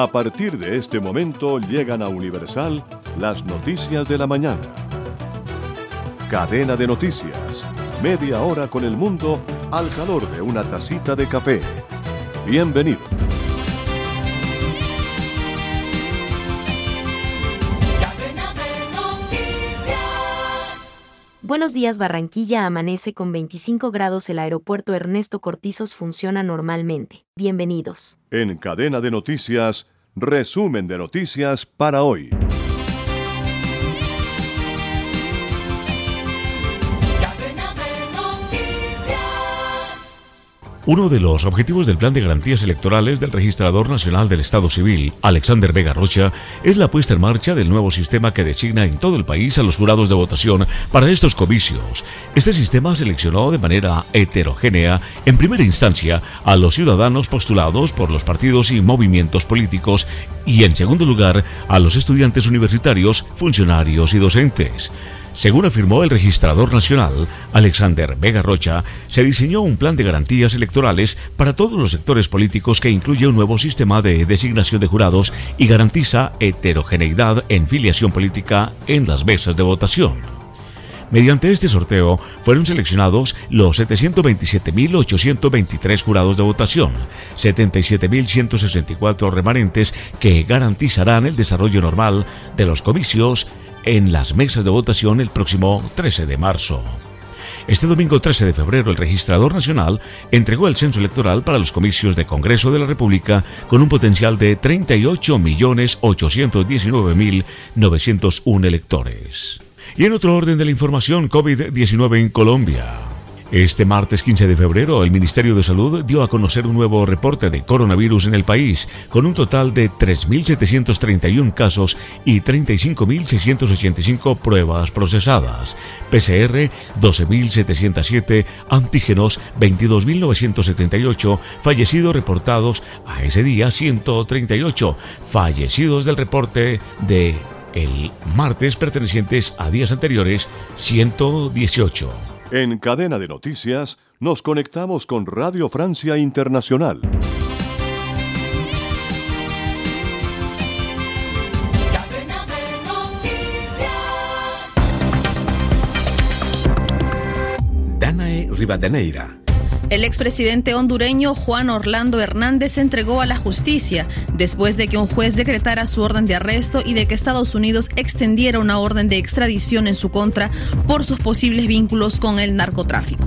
A partir de este momento llegan a Universal las noticias de la mañana. Cadena de noticias. Media hora con el mundo al calor de una tacita de café. Bienvenido. Buenos días Barranquilla amanece con 25 grados el aeropuerto Ernesto Cortizos funciona normalmente. Bienvenidos. En cadena de noticias, resumen de noticias para hoy. Uno de los objetivos del Plan de Garantías Electorales del Registrador Nacional del Estado Civil, Alexander Vega Rocha, es la puesta en marcha del nuevo sistema que designa en todo el país a los jurados de votación para estos comicios. Este sistema seleccionó de manera heterogénea, en primera instancia, a los ciudadanos postulados por los partidos y movimientos políticos y, en segundo lugar, a los estudiantes universitarios, funcionarios y docentes. Según afirmó el registrador nacional, Alexander Vega Rocha, se diseñó un plan de garantías electorales para todos los sectores políticos que incluye un nuevo sistema de designación de jurados y garantiza heterogeneidad en filiación política en las mesas de votación. Mediante este sorteo fueron seleccionados los 727.823 jurados de votación, 77.164 remanentes que garantizarán el desarrollo normal de los comicios en las mesas de votación el próximo 13 de marzo. Este domingo 13 de febrero el registrador nacional entregó el censo electoral para los comicios de Congreso de la República con un potencial de 38.819.901 electores. Y en otro orden de la información, COVID-19 en Colombia. Este martes 15 de febrero, el Ministerio de Salud dio a conocer un nuevo reporte de coronavirus en el país, con un total de 3.731 casos y 35.685 pruebas procesadas. PCR 12.707, antígenos 22.978, fallecidos reportados a ese día 138, fallecidos del reporte de el martes pertenecientes a días anteriores 118. En cadena de noticias nos conectamos con Radio Francia Internacional. Danae Rivadeneira el expresidente hondureño Juan Orlando Hernández se entregó a la justicia después de que un juez decretara su orden de arresto y de que Estados Unidos extendiera una orden de extradición en su contra por sus posibles vínculos con el narcotráfico.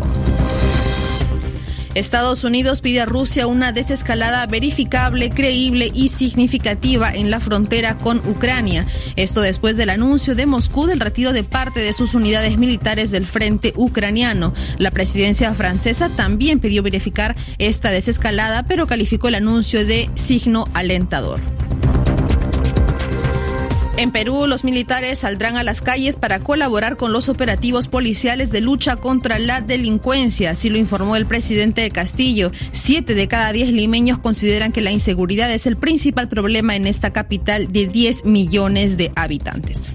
Estados Unidos pide a Rusia una desescalada verificable, creíble y significativa en la frontera con Ucrania. Esto después del anuncio de Moscú del retiro de parte de sus unidades militares del frente ucraniano. La presidencia francesa también pidió verificar esta desescalada, pero calificó el anuncio de signo alentador. En Perú, los militares saldrán a las calles para colaborar con los operativos policiales de lucha contra la delincuencia, así lo informó el presidente de Castillo. Siete de cada diez limeños consideran que la inseguridad es el principal problema en esta capital de 10 millones de habitantes.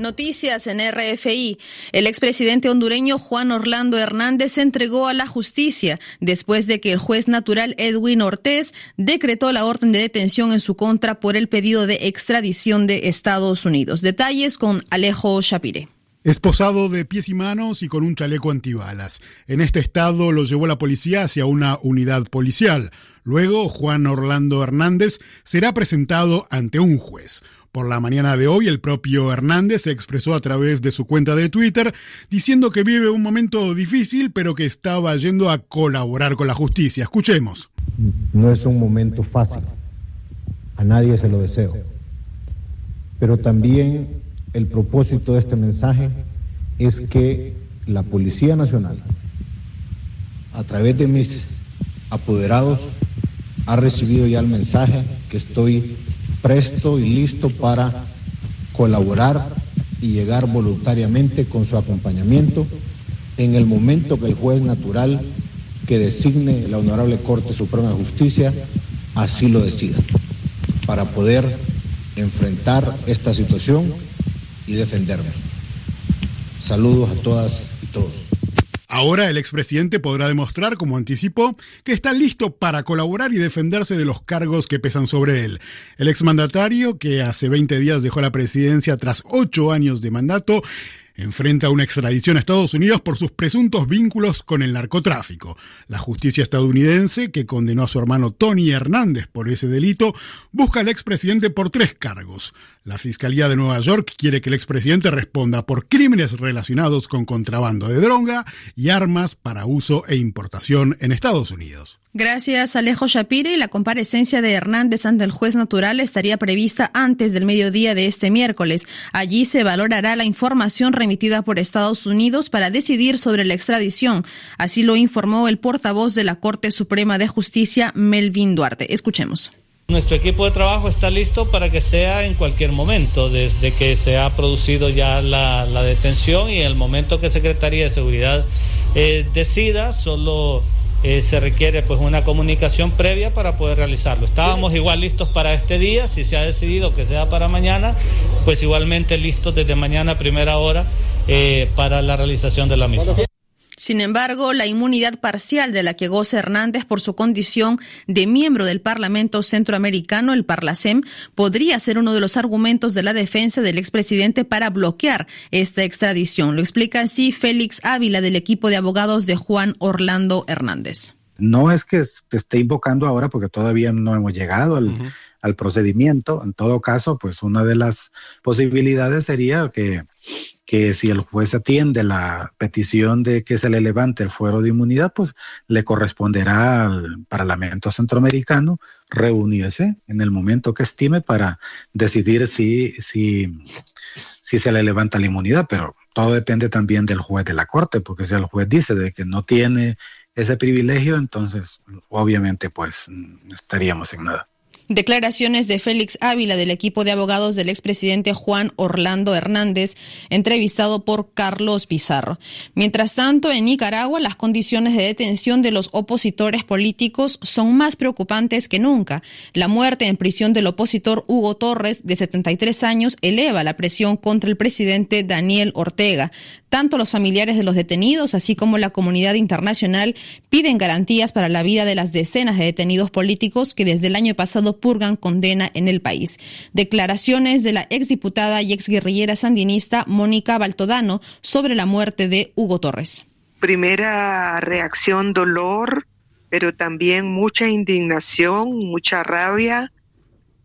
Noticias en RFI. El expresidente hondureño Juan Orlando Hernández se entregó a la justicia después de que el juez natural Edwin Ortiz decretó la orden de detención en su contra por el pedido de extradición de Estados Unidos. Detalles con Alejo Shapire. Esposado de pies y manos y con un chaleco antibalas. En este estado lo llevó la policía hacia una unidad policial. Luego, Juan Orlando Hernández será presentado ante un juez. Por la mañana de hoy, el propio Hernández se expresó a través de su cuenta de Twitter diciendo que vive un momento difícil, pero que estaba yendo a colaborar con la justicia. Escuchemos. No es un momento fácil, a nadie se lo deseo, pero también el propósito de este mensaje es que la Policía Nacional, a través de mis apoderados, ha recibido ya el mensaje que estoy presto y listo para colaborar y llegar voluntariamente con su acompañamiento en el momento que el juez natural que designe la Honorable Corte Suprema de Justicia así lo decida, para poder enfrentar esta situación y defenderme. Saludos a todas y todos. Ahora el expresidente podrá demostrar, como anticipó, que está listo para colaborar y defenderse de los cargos que pesan sobre él. El exmandatario, que hace 20 días dejó la presidencia tras ocho años de mandato, enfrenta una extradición a Estados Unidos por sus presuntos vínculos con el narcotráfico. La justicia estadounidense, que condenó a su hermano Tony Hernández por ese delito, busca al expresidente por tres cargos. La Fiscalía de Nueva York quiere que el expresidente responda por crímenes relacionados con contrabando de droga y armas para uso e importación en Estados Unidos. Gracias, Alejo Shapire. La comparecencia de Hernández ante el juez natural estaría prevista antes del mediodía de este miércoles. Allí se valorará la información remitida por Estados Unidos para decidir sobre la extradición. Así lo informó el portavoz de la Corte Suprema de Justicia, Melvin Duarte. Escuchemos. Nuestro equipo de trabajo está listo para que sea en cualquier momento, desde que se ha producido ya la, detención y en el momento que Secretaría de Seguridad eh, decida, solo eh, se requiere pues una comunicación previa para poder realizarlo. Estábamos igual listos para este día, si se ha decidido que sea para mañana, pues igualmente listos desde mañana a primera hora eh, para la realización de la misma. Sin embargo, la inmunidad parcial de la que goza Hernández por su condición de miembro del Parlamento Centroamericano, el Parlacem, podría ser uno de los argumentos de la defensa del expresidente para bloquear esta extradición. Lo explica así Félix Ávila del equipo de abogados de Juan Orlando Hernández. No es que se esté invocando ahora porque todavía no hemos llegado al, al procedimiento. En todo caso, pues una de las posibilidades sería que que si el juez atiende la petición de que se le levante el fuero de inmunidad, pues le corresponderá al Parlamento Centroamericano reunirse en el momento que estime para decidir si, si, si se le levanta la inmunidad, pero todo depende también del juez de la Corte, porque si el juez dice de que no tiene ese privilegio, entonces obviamente pues estaríamos en nada. Declaraciones de Félix Ávila del equipo de abogados del expresidente Juan Orlando Hernández, entrevistado por Carlos Pizarro. Mientras tanto, en Nicaragua las condiciones de detención de los opositores políticos son más preocupantes que nunca. La muerte en prisión del opositor Hugo Torres, de 73 años, eleva la presión contra el presidente Daniel Ortega. Tanto los familiares de los detenidos, así como la comunidad internacional, piden garantías para la vida de las decenas de detenidos políticos que desde el año pasado purgan condena en el país. Declaraciones de la exdiputada y exguerrillera sandinista Mónica Baltodano sobre la muerte de Hugo Torres. Primera reacción, dolor, pero también mucha indignación, mucha rabia,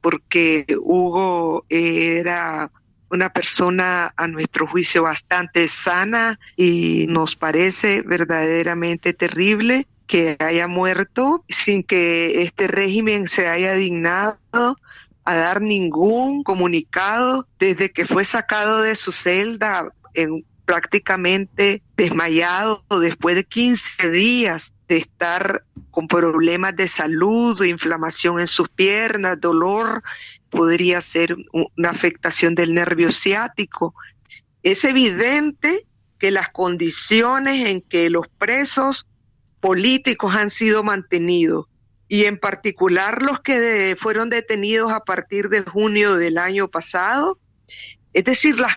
porque Hugo era una persona a nuestro juicio bastante sana y nos parece verdaderamente terrible que haya muerto sin que este régimen se haya dignado a dar ningún comunicado desde que fue sacado de su celda en prácticamente desmayado después de 15 días de estar con problemas de salud, inflamación en sus piernas, dolor podría ser una afectación del nervio ciático. Es evidente que las condiciones en que los presos políticos han sido mantenidos y en particular los que fueron detenidos a partir de junio del año pasado, es decir, las,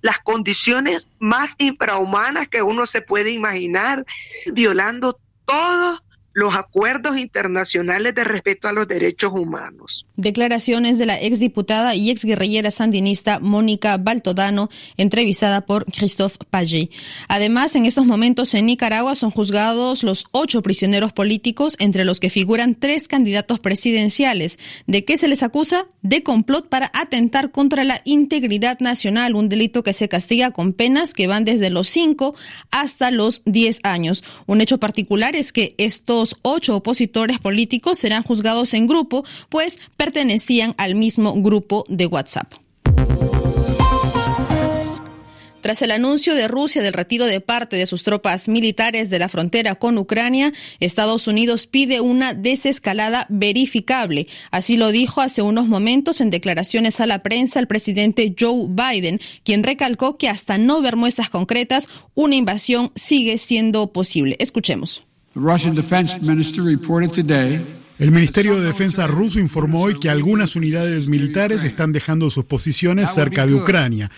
las condiciones más infrahumanas que uno se puede imaginar, violando todos los acuerdos internacionales de respeto a los derechos humanos. Declaraciones de la exdiputada y exguerrillera sandinista Mónica Baltodano, entrevistada por Christophe Pagé. Además, en estos momentos en Nicaragua son juzgados los ocho prisioneros políticos, entre los que figuran tres candidatos presidenciales. ¿De qué se les acusa? De complot para atentar contra la integridad nacional, un delito que se castiga con penas que van desde los cinco hasta los diez años. Un hecho particular es que estos ocho opositores políticos serán juzgados en grupo, pues pertenecían al mismo grupo de WhatsApp. Tras el anuncio de Rusia del retiro de parte de sus tropas militares de la frontera con Ucrania, Estados Unidos pide una desescalada verificable. Así lo dijo hace unos momentos en declaraciones a la prensa el presidente Joe Biden, quien recalcó que hasta no ver muestras concretas, una invasión sigue siendo posible. Escuchemos. The Russian defense minister reported today El Ministerio de Defensa ruso informó hoy que algunas unidades militares están dejando sus posiciones cerca de Ucrania.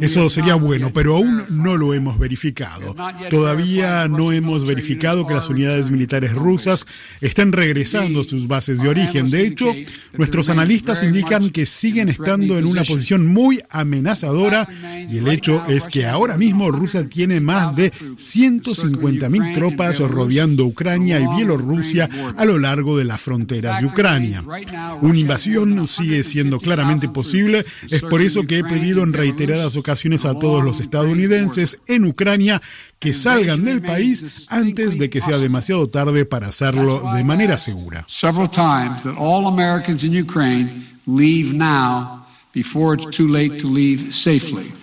Eso sería bueno, pero aún no lo hemos verificado. Todavía no hemos verificado que las unidades militares rusas estén regresando a sus bases de origen. De hecho, nuestros analistas indican que siguen estando en una posición muy amenazadora y el hecho es que ahora mismo Rusia tiene más de 150.000 tropas rodeando Ucrania y Bielorrusia a lo largo de las fronteras de Ucrania. Una invasión sigue siendo claramente posible, es por eso que he pedido en reiteradas ocasiones a todos los estadounidenses en Ucrania que salgan del país antes de que sea demasiado tarde para hacerlo de manera segura. before it's too late to leave safely.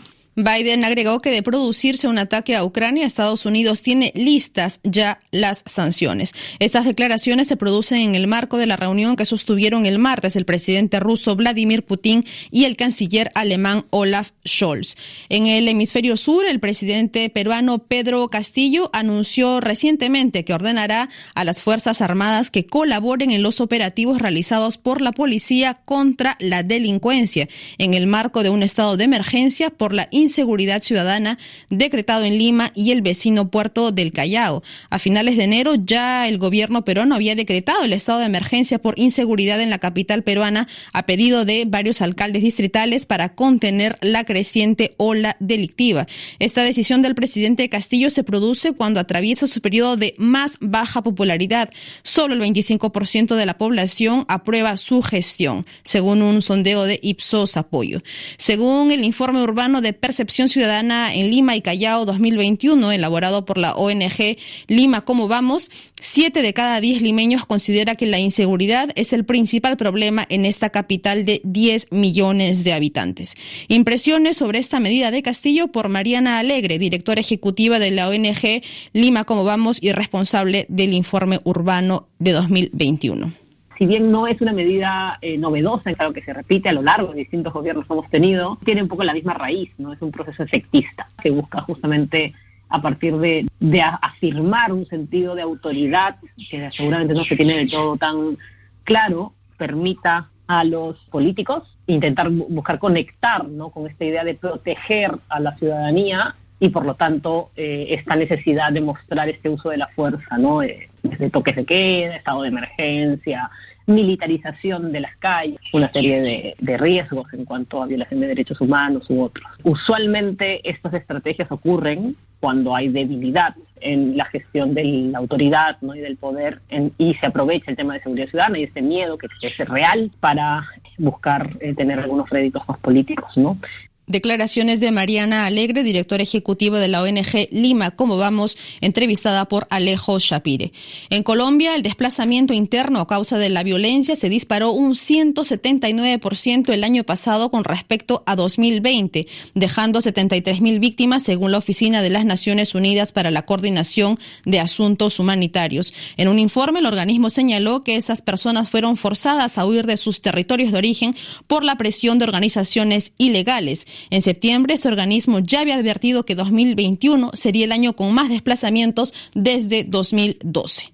Biden agregó que de producirse un ataque a Ucrania, Estados Unidos tiene listas ya las sanciones. Estas declaraciones se producen en el marco de la reunión que sostuvieron el martes el presidente ruso Vladimir Putin y el canciller alemán Olaf Scholz. En el hemisferio sur, el presidente peruano Pedro Castillo anunció recientemente que ordenará a las Fuerzas Armadas que colaboren en los operativos realizados por la policía contra la delincuencia en el marco de un estado de emergencia por la inseguridad ciudadana decretado en Lima y el vecino puerto del Callao. A finales de enero ya el gobierno peruano había decretado el estado de emergencia por inseguridad en la capital peruana a pedido de varios alcaldes distritales para contener la creciente ola delictiva. Esta decisión del presidente Castillo se produce cuando atraviesa su periodo de más baja popularidad. Solo el 25% de la población aprueba su gestión, según un sondeo de Ipsos Apoyo. Según el informe urbano de Percepción Ciudadana en Lima y Callao 2021, elaborado por la ONG Lima Cómo Vamos, siete de cada diez limeños considera que la inseguridad es el principal problema en esta capital de 10 millones de habitantes. Impresiones sobre esta medida de Castillo por Mariana Alegre, directora ejecutiva de la ONG Lima Cómo Vamos y responsable del informe urbano de 2021 si bien no es una medida eh, novedosa, es algo que se repite a lo largo de distintos gobiernos que hemos tenido, tiene un poco la misma raíz, ¿no? Es un proceso efectista que busca justamente a partir de, de afirmar un sentido de autoridad que seguramente no se tiene del todo tan claro, permita a los políticos intentar buscar conectar ¿no? con esta idea de proteger a la ciudadanía y por lo tanto eh, esta necesidad de mostrar este uso de la fuerza, ¿no? Eh, desde toques de queda, estado de emergencia, militarización de las calles, una serie de, de, riesgos en cuanto a violación de derechos humanos u otros. Usualmente estas estrategias ocurren cuando hay debilidad en la gestión de la autoridad ¿no? y del poder en, y se aprovecha el tema de seguridad ciudadana y este miedo que, es real para buscar eh, tener algunos réditos más políticos. ¿no? Declaraciones de Mariana Alegre, directora ejecutiva de la ONG Lima, como vamos, entrevistada por Alejo Shapire. En Colombia, el desplazamiento interno a causa de la violencia se disparó un 179% el año pasado con respecto a 2020, dejando 73 mil víctimas según la Oficina de las Naciones Unidas para la Coordinación de Asuntos Humanitarios. En un informe, el organismo señaló que esas personas fueron forzadas a huir de sus territorios de origen por la presión de organizaciones ilegales. En septiembre, ese organismo ya había advertido que 2021 sería el año con más desplazamientos desde 2012.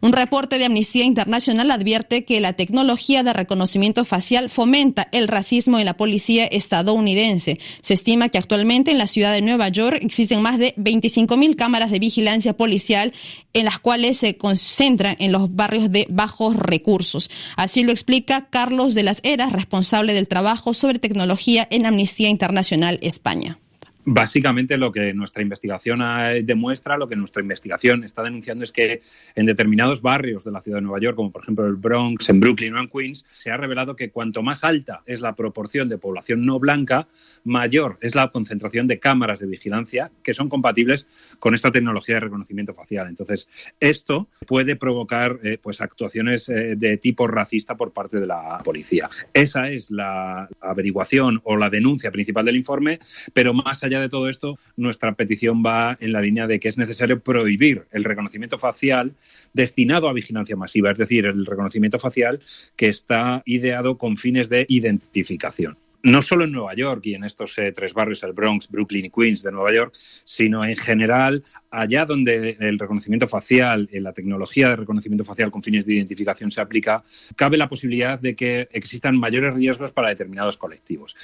Un reporte de Amnistía Internacional advierte que la tecnología de reconocimiento facial fomenta el racismo en la policía estadounidense. Se estima que actualmente en la ciudad de Nueva York existen más de 25 mil cámaras de vigilancia policial en las cuales se concentran en los barrios de bajos recursos. Así lo explica Carlos de las Heras, responsable del trabajo sobre tecnología en Amnistía Internacional España. Básicamente lo que nuestra investigación demuestra, lo que nuestra investigación está denunciando es que en determinados barrios de la ciudad de Nueva York, como por ejemplo el Bronx, en Brooklyn o en Queens, se ha revelado que cuanto más alta es la proporción de población no blanca, mayor es la concentración de cámaras de vigilancia que son compatibles con esta tecnología de reconocimiento facial. Entonces, esto puede provocar eh, pues actuaciones eh, de tipo racista por parte de la policía. Esa es la averiguación o la denuncia principal del informe, pero más allá de todo esto, nuestra petición va en la línea de que es necesario prohibir el reconocimiento facial destinado a vigilancia masiva, es decir, el reconocimiento facial que está ideado con fines de identificación. no solo en Nueva York y en estos eh, tres barrios, el Bronx, Brooklyn y Queens de Nueva York, sino en general allá donde el reconocimiento facial, la tecnología de reconocimiento facial con fines de identificación se aplica, cabe la posibilidad de que existan mayores riesgos para determinados colectivos.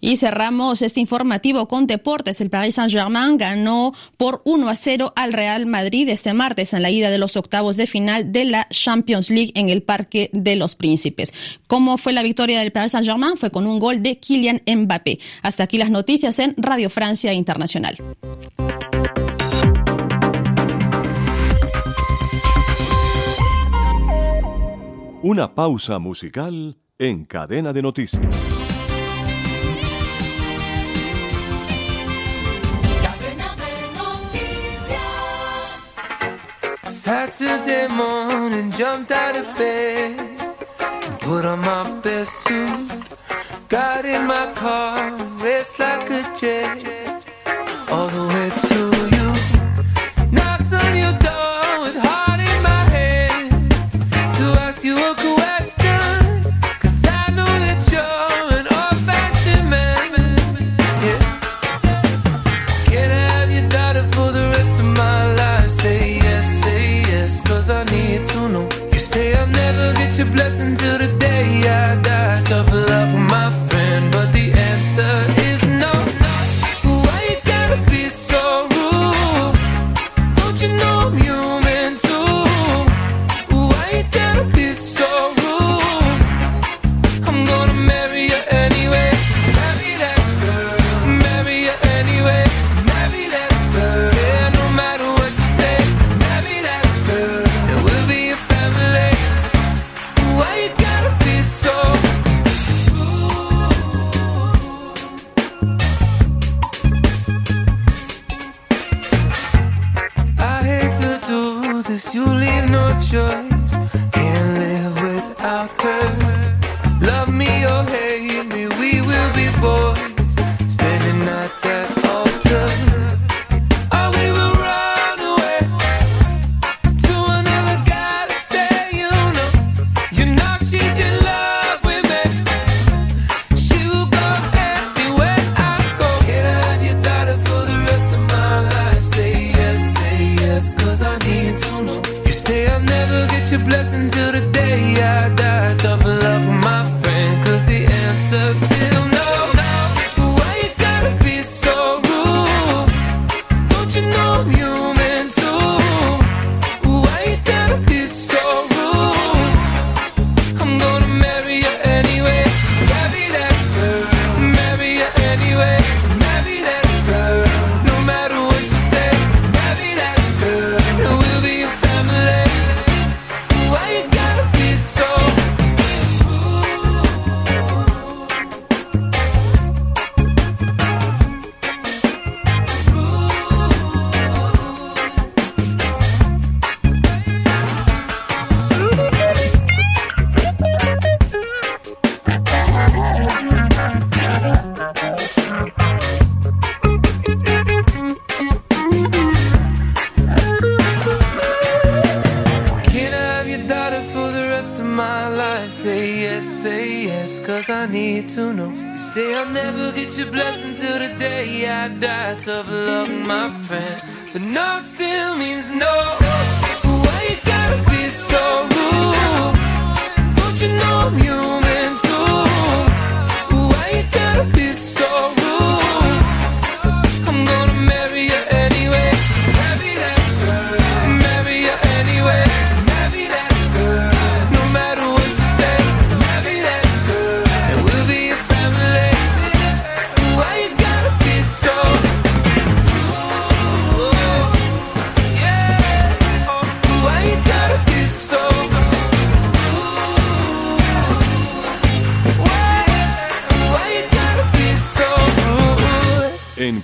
Y cerramos este informativo con deportes. El Paris Saint-Germain ganó por 1 a 0 al Real Madrid este martes en la ida de los octavos de final de la Champions League en el Parque de los Príncipes. ¿Cómo fue la victoria del Paris Saint-Germain? Fue con un gol de Kylian Mbappé. Hasta aquí las noticias en Radio Francia Internacional. Una pausa musical en cadena de noticias. Saturday morning, jumped out of bed and put on my best suit. Got in my car, and raced like a jet all the way to this, you leave no choice. Can't live without her. Love me or hate me, we will be boys. Say I'll never get your blessing till the day I die. Tough luck, my friend. But no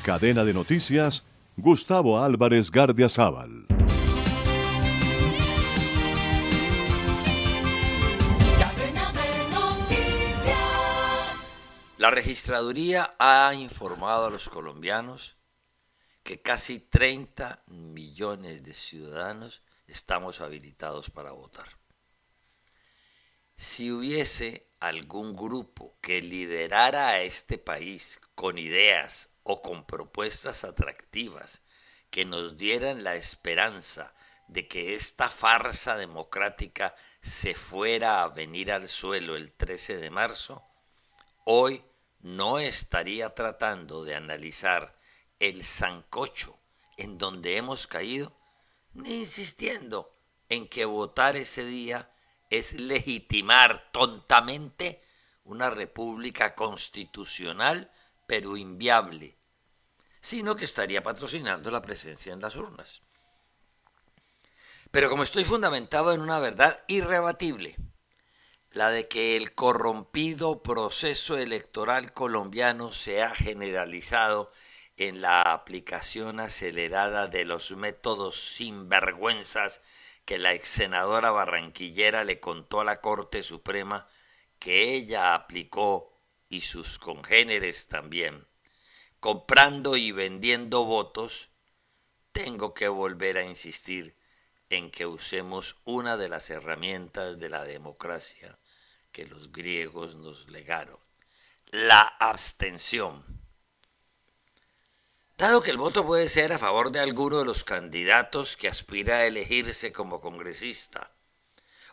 cadena de noticias, Gustavo Álvarez Gardiazabal. La registraduría ha informado a los colombianos que casi 30 millones de ciudadanos estamos habilitados para votar. Si hubiese algún grupo que liderara a este país con ideas o con propuestas atractivas que nos dieran la esperanza de que esta farsa democrática se fuera a venir al suelo el 13 de marzo, hoy no estaría tratando de analizar el zancocho en donde hemos caído, ni insistiendo en que votar ese día es legitimar tontamente una república constitucional pero inviable, sino que estaría patrocinando la presencia en las urnas. Pero como estoy fundamentado en una verdad irrebatible, la de que el corrompido proceso electoral colombiano se ha generalizado en la aplicación acelerada de los métodos sinvergüenzas que la ex senadora barranquillera le contó a la Corte Suprema que ella aplicó y sus congéneres también, comprando y vendiendo votos, tengo que volver a insistir en que usemos una de las herramientas de la democracia que los griegos nos legaron, la abstención. Dado que el voto puede ser a favor de alguno de los candidatos que aspira a elegirse como congresista,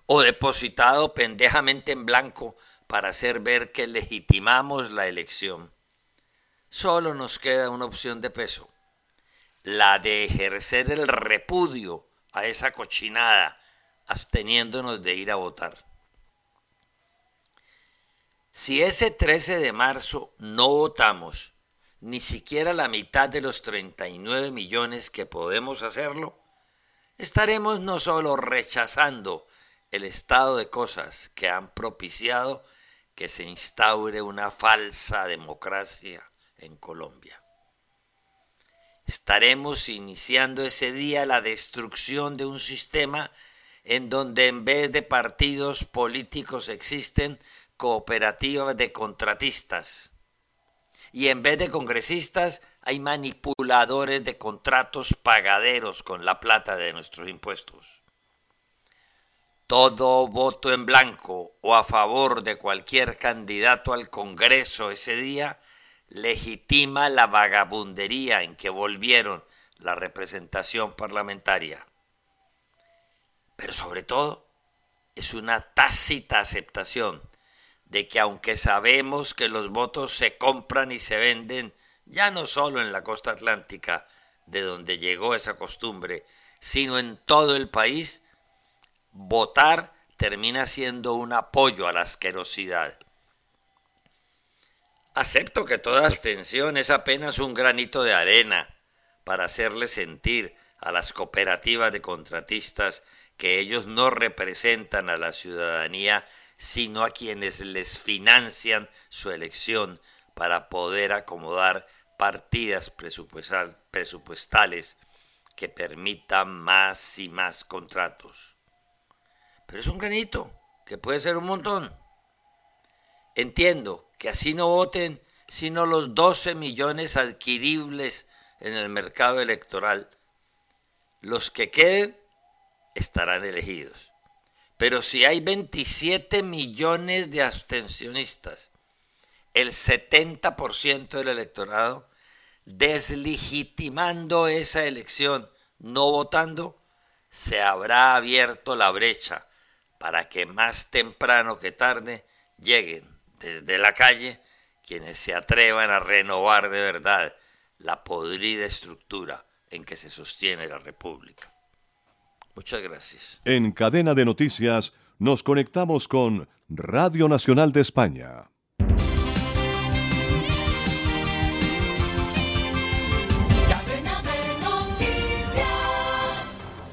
o depositado pendejamente en blanco para hacer ver que legitimamos la elección, solo nos queda una opción de peso, la de ejercer el repudio a esa cochinada, absteniéndonos de ir a votar. Si ese 13 de marzo no votamos ni siquiera la mitad de los 39 millones que podemos hacerlo, estaremos no solo rechazando el estado de cosas que han propiciado que se instaure una falsa democracia en Colombia. Estaremos iniciando ese día la destrucción de un sistema en donde en vez de partidos políticos existen cooperativas de contratistas y en vez de congresistas hay manipuladores de contratos pagaderos con la plata de nuestros impuestos. Todo voto en blanco o a favor de cualquier candidato al Congreso ese día legitima la vagabundería en que volvieron la representación parlamentaria. Pero sobre todo es una tácita aceptación de que aunque sabemos que los votos se compran y se venden ya no solo en la costa atlántica, de donde llegó esa costumbre, sino en todo el país, votar termina siendo un apoyo a la asquerosidad. Acepto que toda abstención es apenas un granito de arena para hacerle sentir a las cooperativas de contratistas que ellos no representan a la ciudadanía, sino a quienes les financian su elección para poder acomodar partidas presupuestales que permitan más y más contratos. Pero es un granito, que puede ser un montón. Entiendo que así no voten sino los 12 millones adquiribles en el mercado electoral. Los que queden estarán elegidos. Pero si hay 27 millones de abstencionistas, el 70% del electorado, deslegitimando esa elección, no votando, se habrá abierto la brecha para que más temprano que tarde lleguen desde la calle quienes se atrevan a renovar de verdad la podrida estructura en que se sostiene la República. Muchas gracias. En cadena de noticias nos conectamos con Radio Nacional de España.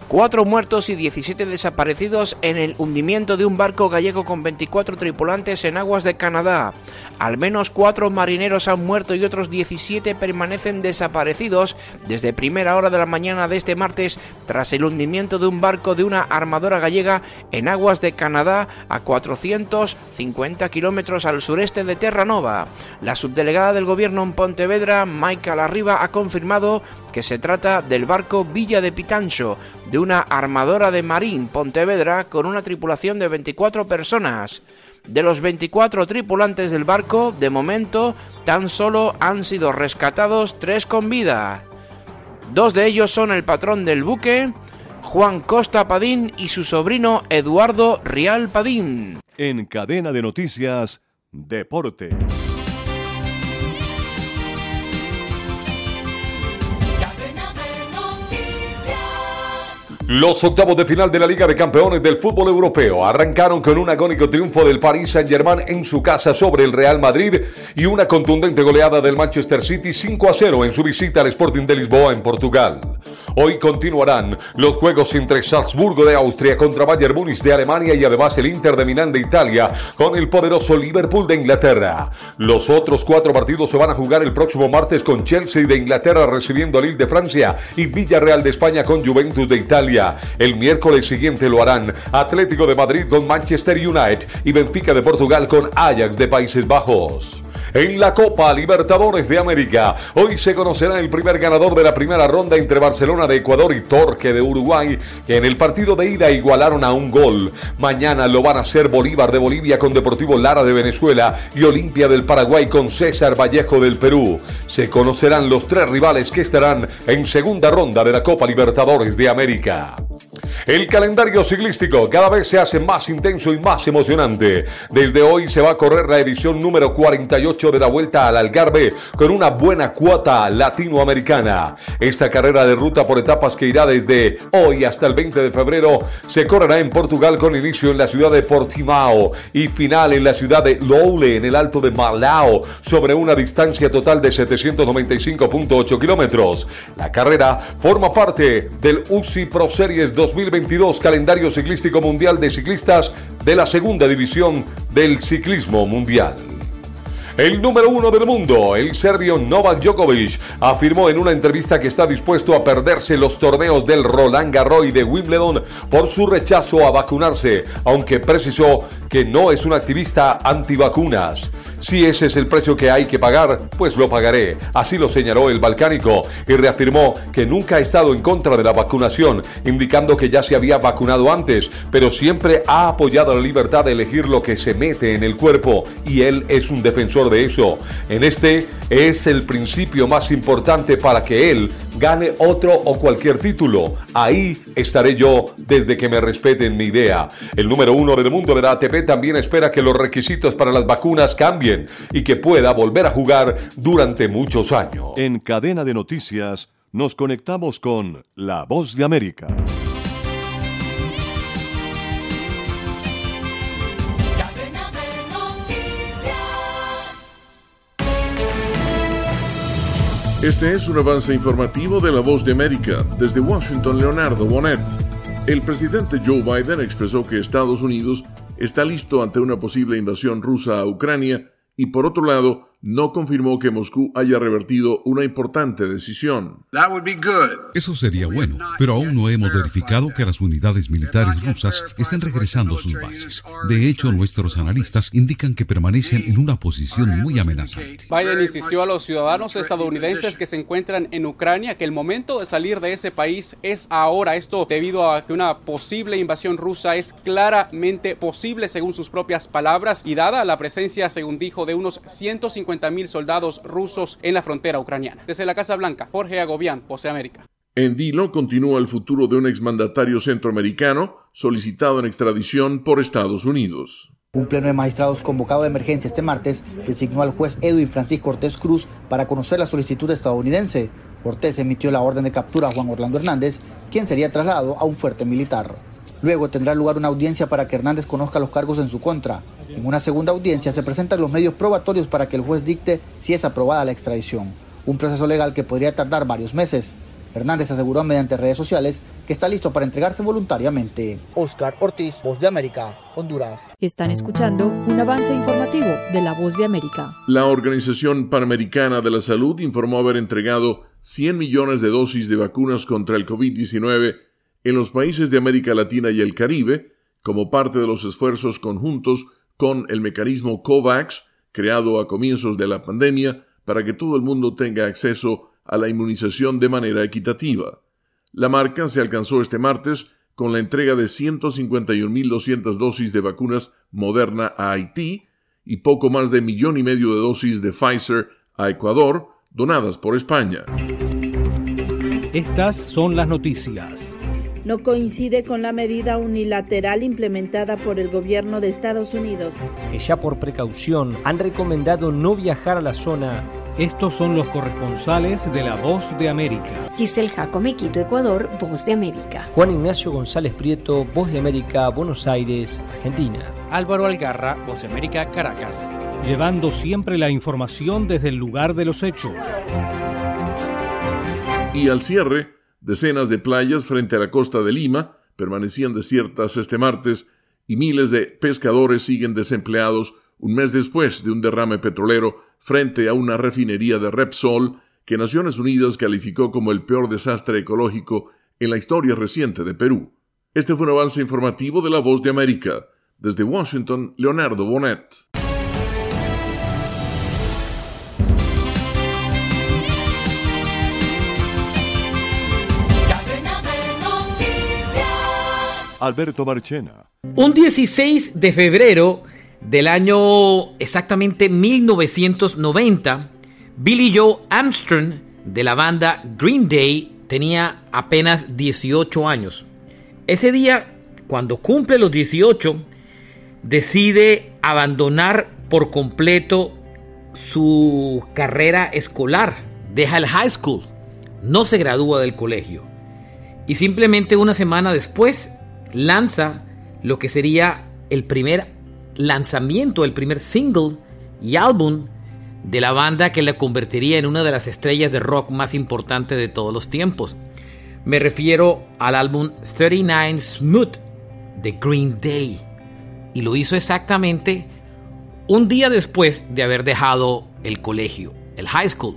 Cuatro muertos y 17 desaparecidos en el hundimiento de un barco gallego con 24 tripulantes en aguas de Canadá. Al menos cuatro marineros han muerto y otros 17 permanecen desaparecidos desde primera hora de la mañana de este martes tras el hundimiento de un barco de una armadora gallega en aguas de Canadá a 450 kilómetros al sureste de Terranova. La subdelegada del gobierno en Pontevedra, Michael Arriba, ha confirmado que se trata del barco Villa de Pitancho, de una armadora de Marín Pontevedra con una tripulación de 24 personas. De los 24 tripulantes del barco, de momento, tan solo han sido rescatados tres con vida. Dos de ellos son el patrón del buque, Juan Costa Padín y su sobrino Eduardo Rial Padín. En cadena de noticias, Deportes. Los octavos de final de la Liga de Campeones del Fútbol Europeo arrancaron con un agónico triunfo del Paris Saint-Germain en su casa sobre el Real Madrid y una contundente goleada del Manchester City 5 a 0 en su visita al Sporting de Lisboa en Portugal. Hoy continuarán los juegos entre Salzburgo de Austria contra Bayern Múnich de Alemania y además el Inter de Milán de Italia con el poderoso Liverpool de Inglaterra. Los otros cuatro partidos se van a jugar el próximo martes con Chelsea de Inglaterra recibiendo a Lille de Francia y Villarreal de España con Juventus de Italia. El miércoles siguiente lo harán Atlético de Madrid con Manchester United y Benfica de Portugal con Ajax de Países Bajos. En la Copa Libertadores de América, hoy se conocerá el primer ganador de la primera ronda entre Barcelona de Ecuador y Torque de Uruguay, que en el partido de ida igualaron a un gol. Mañana lo van a hacer Bolívar de Bolivia con Deportivo Lara de Venezuela y Olimpia del Paraguay con César Vallejo del Perú. Se conocerán los tres rivales que estarán en segunda ronda de la Copa Libertadores de América. El calendario ciclístico cada vez se hace más intenso y más emocionante. Desde hoy se va a correr la edición número 48 de la Vuelta al Algarve con una buena cuota latinoamericana. Esta carrera de ruta por etapas que irá desde hoy hasta el 20 de febrero se correrá en Portugal con inicio en la ciudad de Portimao y final en la ciudad de Loule en el Alto de Malao sobre una distancia total de 795.8 kilómetros. La carrera forma parte del UCI Pro Series 2022 calendario ciclístico mundial de ciclistas de la segunda división del ciclismo mundial. El número uno del mundo, el serbio Novak Djokovic, afirmó en una entrevista que está dispuesto a perderse los torneos del Roland Garros y de Wimbledon por su rechazo a vacunarse, aunque precisó que no es un activista antivacunas. Si ese es el precio que hay que pagar, pues lo pagaré. Así lo señaló el balcánico y reafirmó que nunca ha estado en contra de la vacunación, indicando que ya se había vacunado antes, pero siempre ha apoyado la libertad de elegir lo que se mete en el cuerpo y él es un defensor de eso. En este es el principio más importante para que él gane otro o cualquier título. Ahí estaré yo desde que me respeten mi idea. El número uno del mundo de la ATP también espera que los requisitos para las vacunas cambien y que pueda volver a jugar durante muchos años. En cadena de noticias nos conectamos con La Voz de América. Este es un avance informativo de La Voz de América. Desde Washington, Leonardo Bonet. El presidente Joe Biden expresó que Estados Unidos está listo ante una posible invasión rusa a Ucrania y por otro lado no confirmó que Moscú haya revertido una importante decisión. Eso sería bueno, pero aún no hemos verificado que las unidades militares rusas estén regresando a sus bases. De hecho, nuestros analistas indican que permanecen en una posición muy amenazante. Biden insistió a los ciudadanos estadounidenses que se encuentran en Ucrania que el momento de salir de ese país es ahora. Esto debido a que una posible invasión rusa es claramente posible según sus propias palabras y dada la presencia, según dijo, de unos 150 mil soldados rusos en la frontera ucraniana. Desde la Casa Blanca, Jorge Agobián, Pose América. En Dilo continúa el futuro de un exmandatario centroamericano solicitado en extradición por Estados Unidos. Un pleno de magistrados convocado de emergencia este martes designó al juez Edwin Francisco Cortés Cruz para conocer la solicitud estadounidense. Cortés emitió la orden de captura a Juan Orlando Hernández, quien sería trasladado a un fuerte militar. Luego tendrá lugar una audiencia para que Hernández conozca los cargos en su contra. En una segunda audiencia se presentan los medios probatorios para que el juez dicte si es aprobada la extradición, un proceso legal que podría tardar varios meses. Hernández aseguró mediante redes sociales que está listo para entregarse voluntariamente. Oscar Ortiz, Voz de América, Honduras. Están escuchando un avance informativo de la Voz de América. La Organización Panamericana de la Salud informó haber entregado 100 millones de dosis de vacunas contra el COVID-19 en los países de América Latina y el Caribe como parte de los esfuerzos conjuntos con el mecanismo COVAX, creado a comienzos de la pandemia, para que todo el mundo tenga acceso a la inmunización de manera equitativa. La marca se alcanzó este martes con la entrega de 151.200 dosis de vacunas Moderna a Haití y poco más de millón y medio de dosis de Pfizer a Ecuador, donadas por España. Estas son las noticias. No coincide con la medida unilateral implementada por el gobierno de Estados Unidos. Que ya por precaución han recomendado no viajar a la zona. Estos son los corresponsales de La Voz de América. Giselle Jacome, Quito, Ecuador, Voz de América. Juan Ignacio González Prieto, Voz de América, Buenos Aires, Argentina. Álvaro Algarra, Voz de América, Caracas. Llevando siempre la información desde el lugar de los hechos. Y al cierre, decenas de playas frente a la costa de Lima permanecían desiertas este martes y miles de pescadores siguen desempleados un mes después de un derrame petrolero frente a una refinería de Repsol que Naciones Unidas calificó como el peor desastre ecológico en la historia reciente de Perú. Este fue un avance informativo de La Voz de América. Desde Washington, Leonardo Bonet. Alberto Marchena. Un 16 de febrero del año exactamente 1990, Billy Joe Armstrong de la banda Green Day tenía apenas 18 años. Ese día, cuando cumple los 18, decide abandonar por completo su carrera escolar. Deja el high school, no se gradúa del colegio. Y simplemente una semana después lanza lo que sería el primer lanzamiento, el primer single y álbum de la banda que la convertiría en una de las estrellas de rock más importantes de todos los tiempos. Me refiero al álbum 39 Smooth de Green Day. Y lo hizo exactamente un día después de haber dejado el colegio, el high school,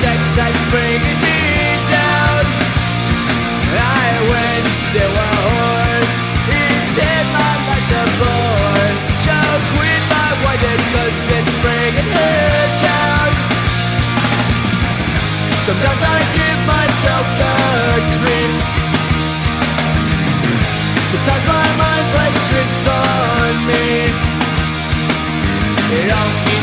Sometimes I give myself the creeps. Sometimes my mind plays tricks on me. It all keeps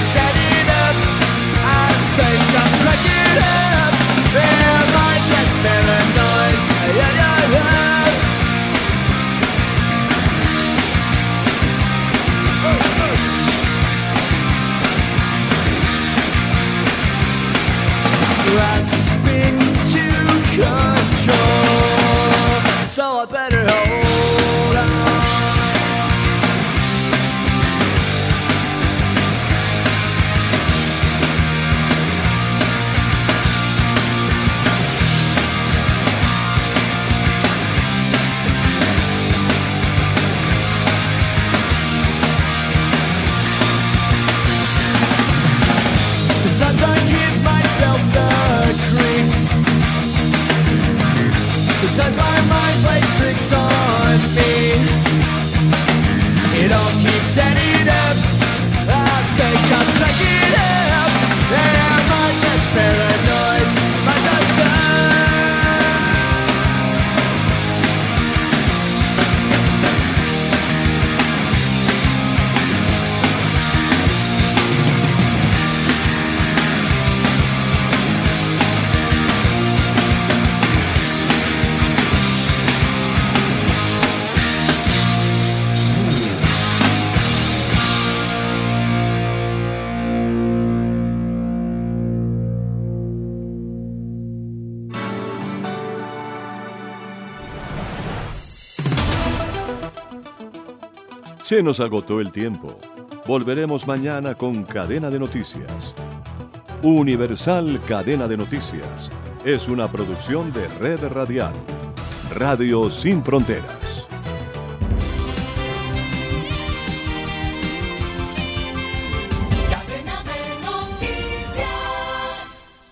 Se nos agotó el tiempo. Volveremos mañana con Cadena de Noticias. Universal Cadena de Noticias es una producción de Red Radial. Radio Sin Fronteras.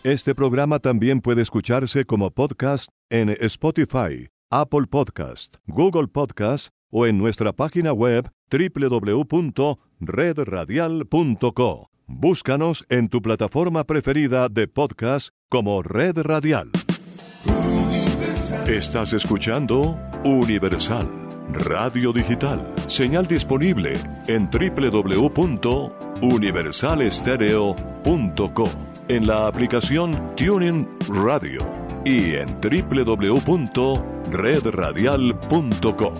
Este programa también puede escucharse como podcast en Spotify, Apple Podcast, Google Podcast o en nuestra página web www.redradial.co. Búscanos en tu plataforma preferida de podcast como Red Radial. Estás escuchando Universal Radio Digital, señal disponible en www.universalestereo.co, en la aplicación Tuning Radio y en www.redradial.co.